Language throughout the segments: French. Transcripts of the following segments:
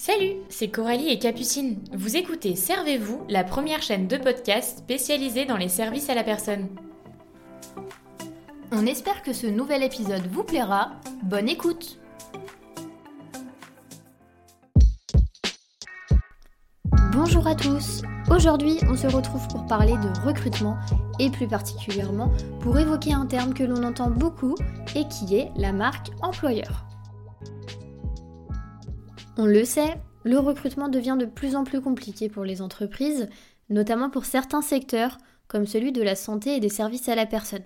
Salut, c'est Coralie et Capucine. Vous écoutez Servez-vous, la première chaîne de podcast spécialisée dans les services à la personne. On espère que ce nouvel épisode vous plaira. Bonne écoute Bonjour à tous Aujourd'hui, on se retrouve pour parler de recrutement et plus particulièrement pour évoquer un terme que l'on entend beaucoup et qui est la marque employeur. On le sait, le recrutement devient de plus en plus compliqué pour les entreprises, notamment pour certains secteurs comme celui de la santé et des services à la personne.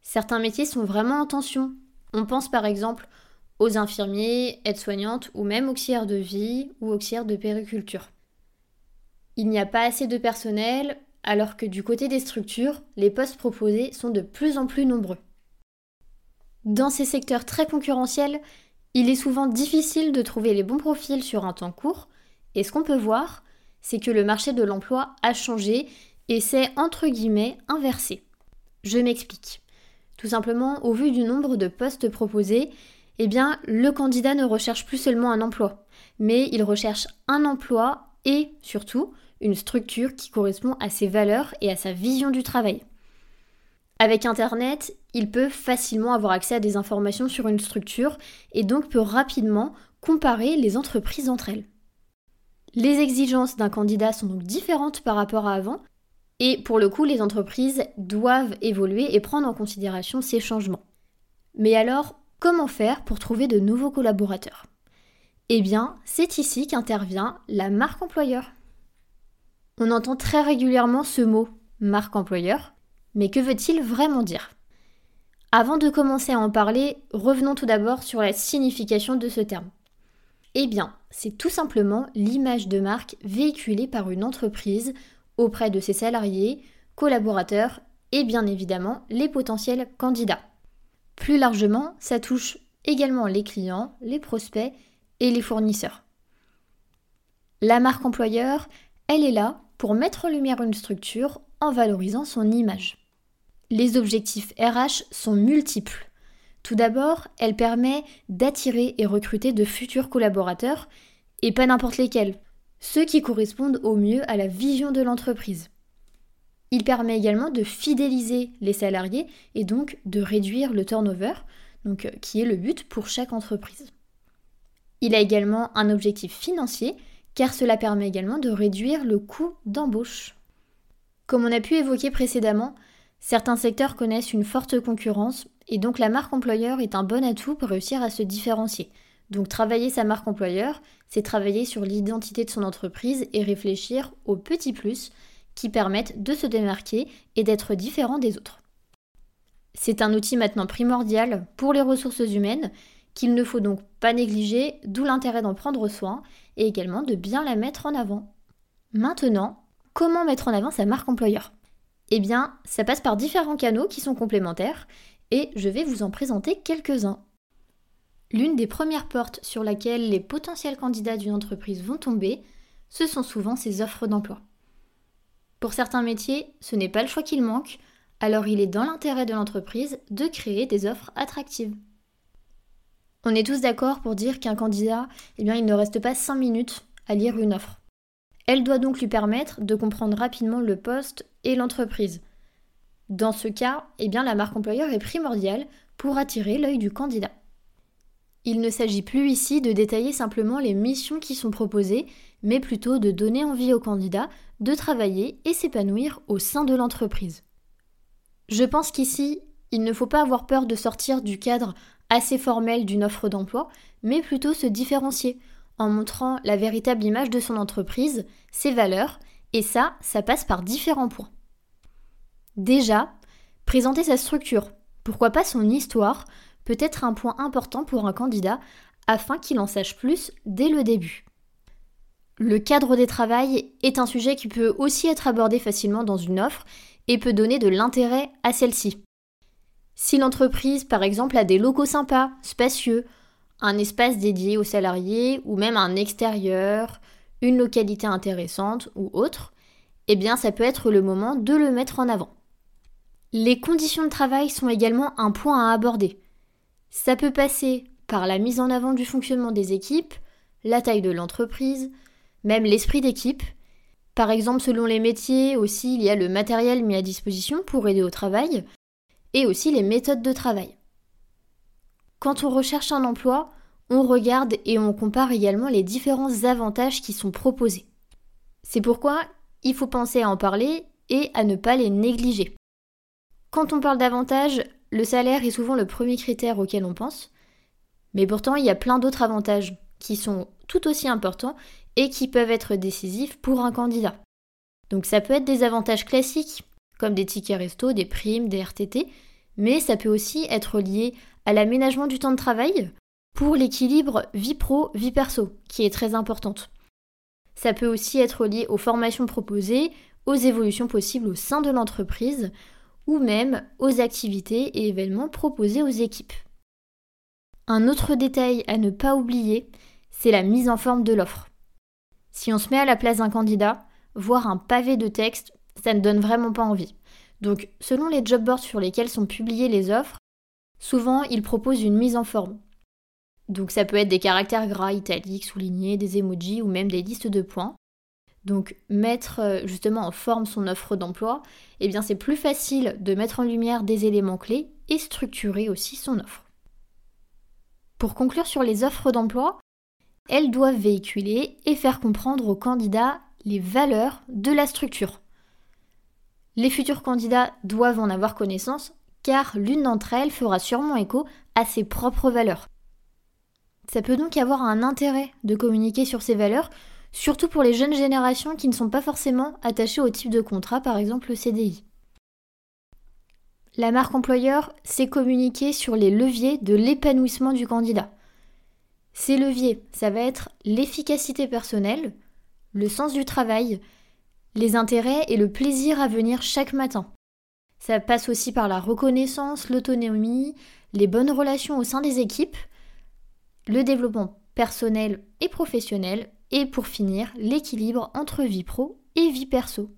Certains métiers sont vraiment en tension. On pense par exemple aux infirmiers, aides-soignantes ou même auxiliaires de vie ou auxiliaires de périculture. Il n'y a pas assez de personnel, alors que du côté des structures, les postes proposés sont de plus en plus nombreux. Dans ces secteurs très concurrentiels, il est souvent difficile de trouver les bons profils sur un temps court, et ce qu'on peut voir, c'est que le marché de l'emploi a changé et s'est entre guillemets inversé. Je m'explique. Tout simplement, au vu du nombre de postes proposés, eh bien, le candidat ne recherche plus seulement un emploi, mais il recherche un emploi et, surtout, une structure qui correspond à ses valeurs et à sa vision du travail. Avec Internet, il peut facilement avoir accès à des informations sur une structure et donc peut rapidement comparer les entreprises entre elles. Les exigences d'un candidat sont donc différentes par rapport à avant, et pour le coup, les entreprises doivent évoluer et prendre en considération ces changements. Mais alors, comment faire pour trouver de nouveaux collaborateurs? Eh bien, c'est ici qu'intervient la marque employeur. On entend très régulièrement ce mot, marque employeur, mais que veut-il vraiment dire? Avant de commencer à en parler, revenons tout d'abord sur la signification de ce terme. Eh bien, c'est tout simplement l'image de marque véhiculée par une entreprise auprès de ses salariés, collaborateurs et bien évidemment les potentiels candidats. Plus largement, ça touche également les clients, les prospects et les fournisseurs. La marque employeur, elle est là pour mettre en lumière une structure en valorisant son image. Les objectifs RH sont multiples. Tout d'abord, elle permet d'attirer et recruter de futurs collaborateurs, et pas n'importe lesquels, ceux qui correspondent au mieux à la vision de l'entreprise. Il permet également de fidéliser les salariés et donc de réduire le turnover, euh, qui est le but pour chaque entreprise. Il a également un objectif financier car cela permet également de réduire le coût d'embauche. Comme on a pu évoquer précédemment, certains secteurs connaissent une forte concurrence et donc la marque employeur est un bon atout pour réussir à se différencier. Donc travailler sa marque employeur, c'est travailler sur l'identité de son entreprise et réfléchir aux petits plus qui permettent de se démarquer et d'être différent des autres. C'est un outil maintenant primordial pour les ressources humaines qu'il ne faut donc pas négliger, d'où l'intérêt d'en prendre soin et également de bien la mettre en avant. Maintenant, comment mettre en avant sa marque employeur? Eh bien, ça passe par différents canaux qui sont complémentaires et je vais vous en présenter quelques-uns. L'une des premières portes sur laquelle les potentiels candidats d'une entreprise vont tomber, ce sont souvent ses offres d'emploi. Pour certains métiers, ce n'est pas le choix qu'il manque, alors il est dans l'intérêt de l'entreprise de créer des offres attractives. On est tous d'accord pour dire qu'un candidat, eh bien, il ne reste pas 5 minutes à lire une offre. Elle doit donc lui permettre de comprendre rapidement le poste et l'entreprise. Dans ce cas, eh bien, la marque employeur est primordiale pour attirer l'œil du candidat. Il ne s'agit plus ici de détailler simplement les missions qui sont proposées, mais plutôt de donner envie au candidat de travailler et s'épanouir au sein de l'entreprise. Je pense qu'ici, il ne faut pas avoir peur de sortir du cadre assez formel d'une offre d'emploi, mais plutôt se différencier en montrant la véritable image de son entreprise, ses valeurs, et ça, ça passe par différents points. Déjà, présenter sa structure, pourquoi pas son histoire, peut être un point important pour un candidat afin qu'il en sache plus dès le début. Le cadre des travails est un sujet qui peut aussi être abordé facilement dans une offre et peut donner de l'intérêt à celle-ci. Si l'entreprise, par exemple, a des locaux sympas, spacieux, un espace dédié aux salariés ou même un extérieur, une localité intéressante ou autre, eh bien ça peut être le moment de le mettre en avant. Les conditions de travail sont également un point à aborder. Ça peut passer par la mise en avant du fonctionnement des équipes, la taille de l'entreprise, même l'esprit d'équipe. Par exemple, selon les métiers aussi, il y a le matériel mis à disposition pour aider au travail, et aussi les méthodes de travail. Quand on recherche un emploi, on regarde et on compare également les différents avantages qui sont proposés. C'est pourquoi il faut penser à en parler et à ne pas les négliger. Quand on parle d'avantages, le salaire est souvent le premier critère auquel on pense, mais pourtant il y a plein d'autres avantages qui sont tout aussi importants et qui peuvent être décisifs pour un candidat. Donc ça peut être des avantages classiques, comme des tickets resto, des primes, des RTT, mais ça peut aussi être lié à l'aménagement du temps de travail pour l'équilibre vie pro-vie perso, qui est très importante. Ça peut aussi être lié aux formations proposées, aux évolutions possibles au sein de l'entreprise, ou même aux activités et événements proposés aux équipes. Un autre détail à ne pas oublier, c'est la mise en forme de l'offre. Si on se met à la place d'un candidat, voir un pavé de texte, ça ne donne vraiment pas envie. Donc, selon les job boards sur lesquels sont publiées les offres, souvent ils proposent une mise en forme. Donc ça peut être des caractères gras, italiques, soulignés, des emojis ou même des listes de points. Donc mettre euh, justement en forme son offre d'emploi, eh bien c'est plus facile de mettre en lumière des éléments clés et structurer aussi son offre. Pour conclure sur les offres d'emploi, elles doivent véhiculer et faire comprendre aux candidats les valeurs de la structure. Les futurs candidats doivent en avoir connaissance car l'une d'entre elles fera sûrement écho à ses propres valeurs. Ça peut donc avoir un intérêt de communiquer sur ces valeurs, surtout pour les jeunes générations qui ne sont pas forcément attachées au type de contrat, par exemple le CDI. La marque employeur, c'est communiquer sur les leviers de l'épanouissement du candidat. Ces leviers, ça va être l'efficacité personnelle, le sens du travail, les intérêts et le plaisir à venir chaque matin. Ça passe aussi par la reconnaissance, l'autonomie, les bonnes relations au sein des équipes, le développement personnel et professionnel, et pour finir, l'équilibre entre vie pro et vie perso.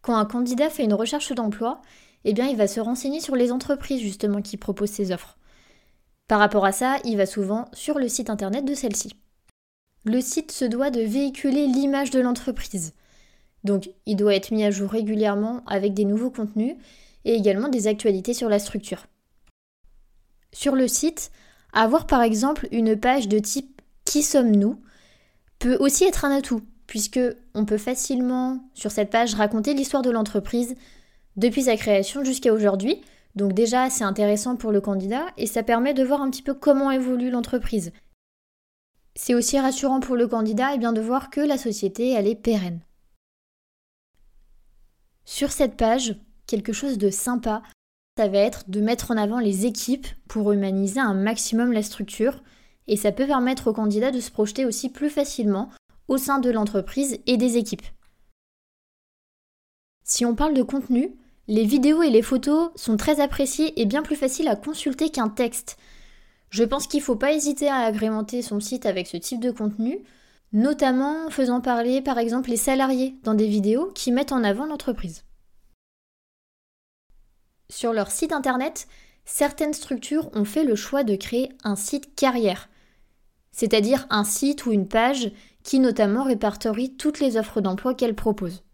Quand un candidat fait une recherche d'emploi, eh bien il va se renseigner sur les entreprises justement qui proposent ces offres. Par rapport à ça, il va souvent sur le site internet de celle-ci. Le site se doit de véhiculer l'image de l'entreprise. Donc il doit être mis à jour régulièrement avec des nouveaux contenus et également des actualités sur la structure. Sur le site, avoir par exemple une page de type Qui sommes-nous? Peut aussi être un atout, puisque on peut facilement sur cette page raconter l'histoire de l'entreprise depuis sa création jusqu'à aujourd'hui. Donc déjà c'est intéressant pour le candidat et ça permet de voir un petit peu comment évolue l'entreprise. C'est aussi rassurant pour le candidat et eh bien, de voir que la société elle est pérenne. Sur cette page, quelque chose de sympa, ça va être de mettre en avant les équipes pour humaniser un maximum la structure et ça peut permettre aux candidats de se projeter aussi plus facilement au sein de l'entreprise et des équipes. Si on parle de contenu, les vidéos et les photos sont très appréciées et bien plus faciles à consulter qu'un texte. Je pense qu'il ne faut pas hésiter à agrémenter son site avec ce type de contenu, notamment en faisant parler par exemple les salariés dans des vidéos qui mettent en avant l'entreprise. Sur leur site internet, certaines structures ont fait le choix de créer un site carrière, c'est-à-dire un site ou une page qui notamment répertorie toutes les offres d'emploi qu'elles proposent.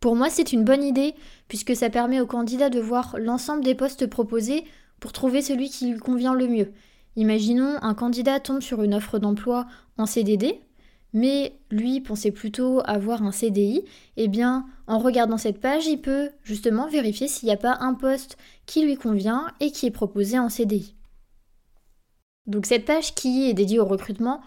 Pour moi, c'est une bonne idée puisque ça permet aux candidats de voir l'ensemble des postes proposés pour trouver celui qui lui convient le mieux. Imaginons un candidat tombe sur une offre d'emploi en CDD, mais lui pensait plutôt avoir un CDI, eh bien, en regardant cette page, il peut justement vérifier s'il n'y a pas un poste qui lui convient et qui est proposé en CDI. Donc cette page qui est dédiée au recrutement,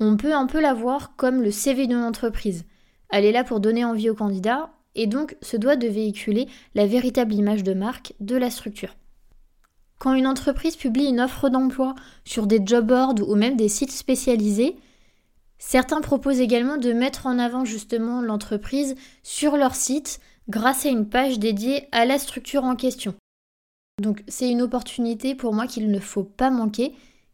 on peut un peu la voir comme le CV d'une entreprise. Elle est là pour donner envie aux candidats et donc se doit de véhiculer la véritable image de marque de la structure. Quand une entreprise publie une offre d'emploi sur des job boards ou même des sites spécialisés, Certains proposent également de mettre en avant justement l'entreprise sur leur site grâce à une page dédiée à la structure en question. Donc c'est une opportunité pour moi qu'il ne faut pas manquer,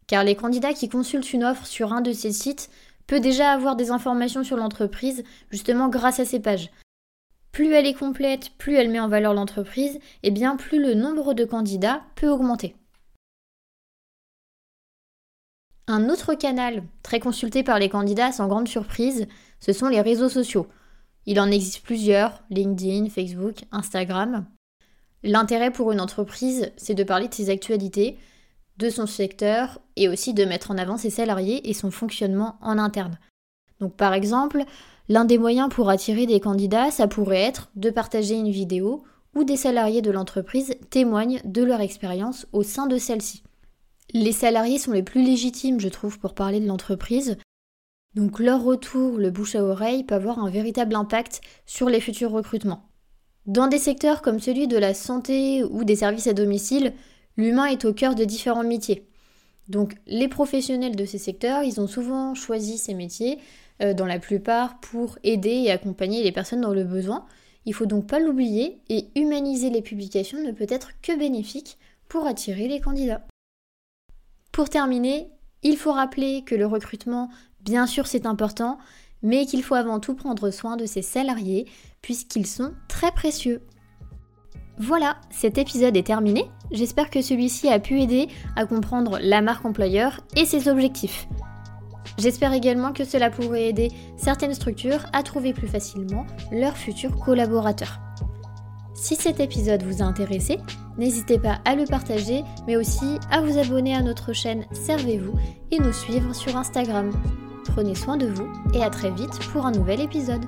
car les candidats qui consultent une offre sur un de ces sites peuvent déjà avoir des informations sur l'entreprise justement grâce à ces pages. Plus elle est complète, plus elle met en valeur l'entreprise, et bien plus le nombre de candidats peut augmenter. Un autre canal très consulté par les candidats sans grande surprise, ce sont les réseaux sociaux. Il en existe plusieurs, LinkedIn, Facebook, Instagram. L'intérêt pour une entreprise, c'est de parler de ses actualités, de son secteur et aussi de mettre en avant ses salariés et son fonctionnement en interne. Donc par exemple, l'un des moyens pour attirer des candidats, ça pourrait être de partager une vidéo où des salariés de l'entreprise témoignent de leur expérience au sein de celle-ci. Les salariés sont les plus légitimes, je trouve, pour parler de l'entreprise. Donc leur retour, le bouche à oreille, peut avoir un véritable impact sur les futurs recrutements. Dans des secteurs comme celui de la santé ou des services à domicile, l'humain est au cœur de différents métiers. Donc les professionnels de ces secteurs, ils ont souvent choisi ces métiers, euh, dans la plupart, pour aider et accompagner les personnes dans le besoin. Il faut donc pas l'oublier et humaniser les publications ne peut être que bénéfique pour attirer les candidats. Pour terminer, il faut rappeler que le recrutement, bien sûr c'est important, mais qu'il faut avant tout prendre soin de ses salariés puisqu'ils sont très précieux. Voilà, cet épisode est terminé. J'espère que celui-ci a pu aider à comprendre la marque employeur et ses objectifs. J'espère également que cela pourrait aider certaines structures à trouver plus facilement leurs futurs collaborateurs. Si cet épisode vous a intéressé, n'hésitez pas à le partager, mais aussi à vous abonner à notre chaîne Servez-vous et nous suivre sur Instagram. Prenez soin de vous et à très vite pour un nouvel épisode.